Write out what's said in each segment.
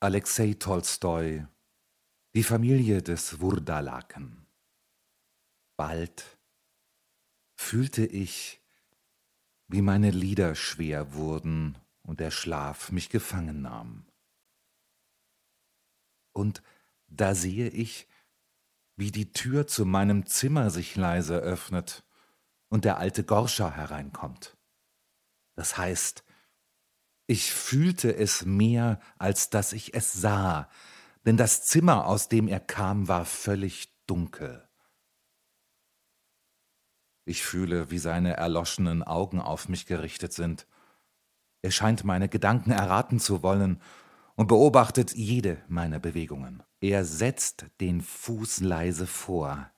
Alexei Tolstoi Die Familie des Wurdalaken Bald fühlte ich, wie meine Lieder schwer wurden und der Schlaf mich gefangen nahm. Und da sehe ich, wie die Tür zu meinem Zimmer sich leise öffnet und der alte Gorscha hereinkommt. Das heißt, ich fühlte es mehr, als dass ich es sah, denn das Zimmer, aus dem er kam, war völlig dunkel. Ich fühle, wie seine erloschenen Augen auf mich gerichtet sind. Er scheint meine Gedanken erraten zu wollen und beobachtet jede meiner Bewegungen. Er setzt den Fuß leise vor.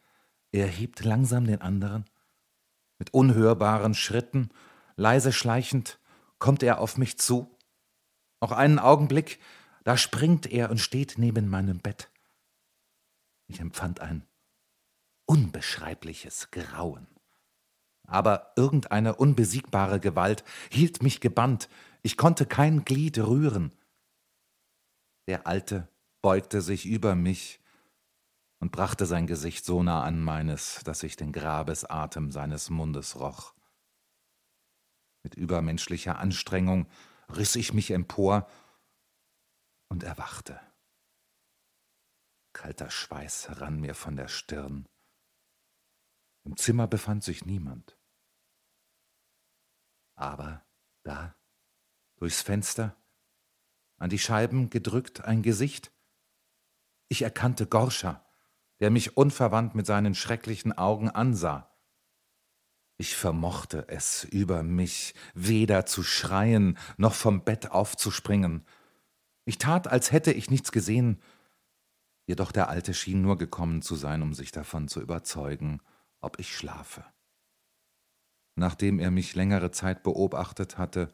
Er hebt langsam den anderen. Mit unhörbaren Schritten, leise schleichend, kommt er auf mich zu. Noch einen Augenblick, da springt er und steht neben meinem Bett. Ich empfand ein unbeschreibliches Grauen. Aber irgendeine unbesiegbare Gewalt hielt mich gebannt, ich konnte kein Glied rühren. Der Alte beugte sich über mich und brachte sein Gesicht so nah an meines, dass ich den Grabesatem seines Mundes roch. Mit übermenschlicher Anstrengung riss ich mich empor und erwachte. Kalter Schweiß rann mir von der Stirn. Im Zimmer befand sich niemand. Aber da, durchs Fenster, an die Scheiben gedrückt ein Gesicht. Ich erkannte Gorscha, der mich unverwandt mit seinen schrecklichen Augen ansah. Ich vermochte es über mich weder zu schreien noch vom Bett aufzuspringen. Ich tat, als hätte ich nichts gesehen, jedoch der Alte schien nur gekommen zu sein, um sich davon zu überzeugen, ob ich schlafe. Nachdem er mich längere Zeit beobachtet hatte,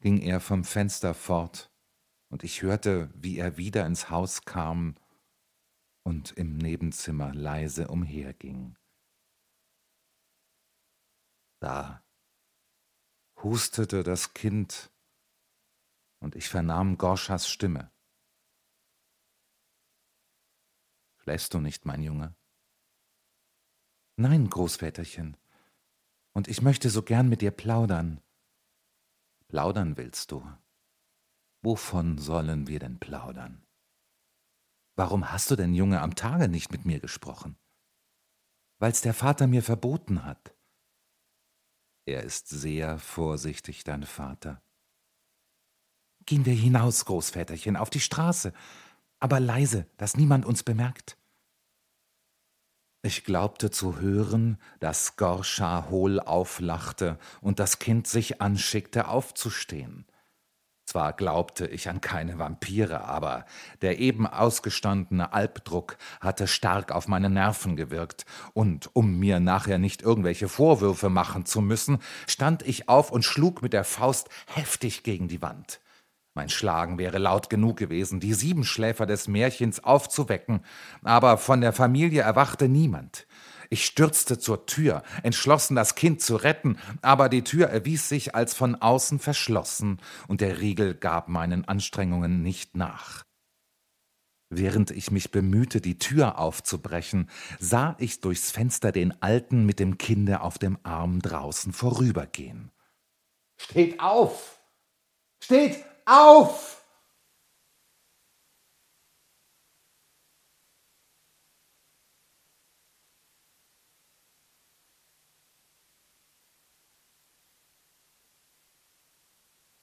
ging er vom Fenster fort, und ich hörte, wie er wieder ins Haus kam und im Nebenzimmer leise umherging. Da hustete das Kind, und ich vernahm Gorschas Stimme. Schläfst du nicht, mein Junge? Nein, Großväterchen, und ich möchte so gern mit dir plaudern. Plaudern willst du? Wovon sollen wir denn plaudern? Warum hast du denn, Junge, am Tage nicht mit mir gesprochen? Weil's der Vater mir verboten hat. Er ist sehr vorsichtig, dein Vater. Gehen wir hinaus, Großväterchen, auf die Straße, aber leise, dass niemand uns bemerkt. Ich glaubte zu hören, dass Gorscha hohl auflachte und das Kind sich anschickte, aufzustehen. Zwar glaubte ich an keine Vampire, aber der eben ausgestandene Albdruck hatte stark auf meine Nerven gewirkt, und um mir nachher nicht irgendwelche Vorwürfe machen zu müssen, stand ich auf und schlug mit der Faust heftig gegen die Wand. Mein Schlagen wäre laut genug gewesen, die Siebenschläfer des Märchens aufzuwecken, aber von der Familie erwachte niemand. Ich stürzte zur Tür, entschlossen, das Kind zu retten, aber die Tür erwies sich als von außen verschlossen, und der Riegel gab meinen Anstrengungen nicht nach. Während ich mich bemühte, die Tür aufzubrechen, sah ich durchs Fenster den Alten mit dem Kinde auf dem Arm draußen vorübergehen. Steht auf! Steht auf!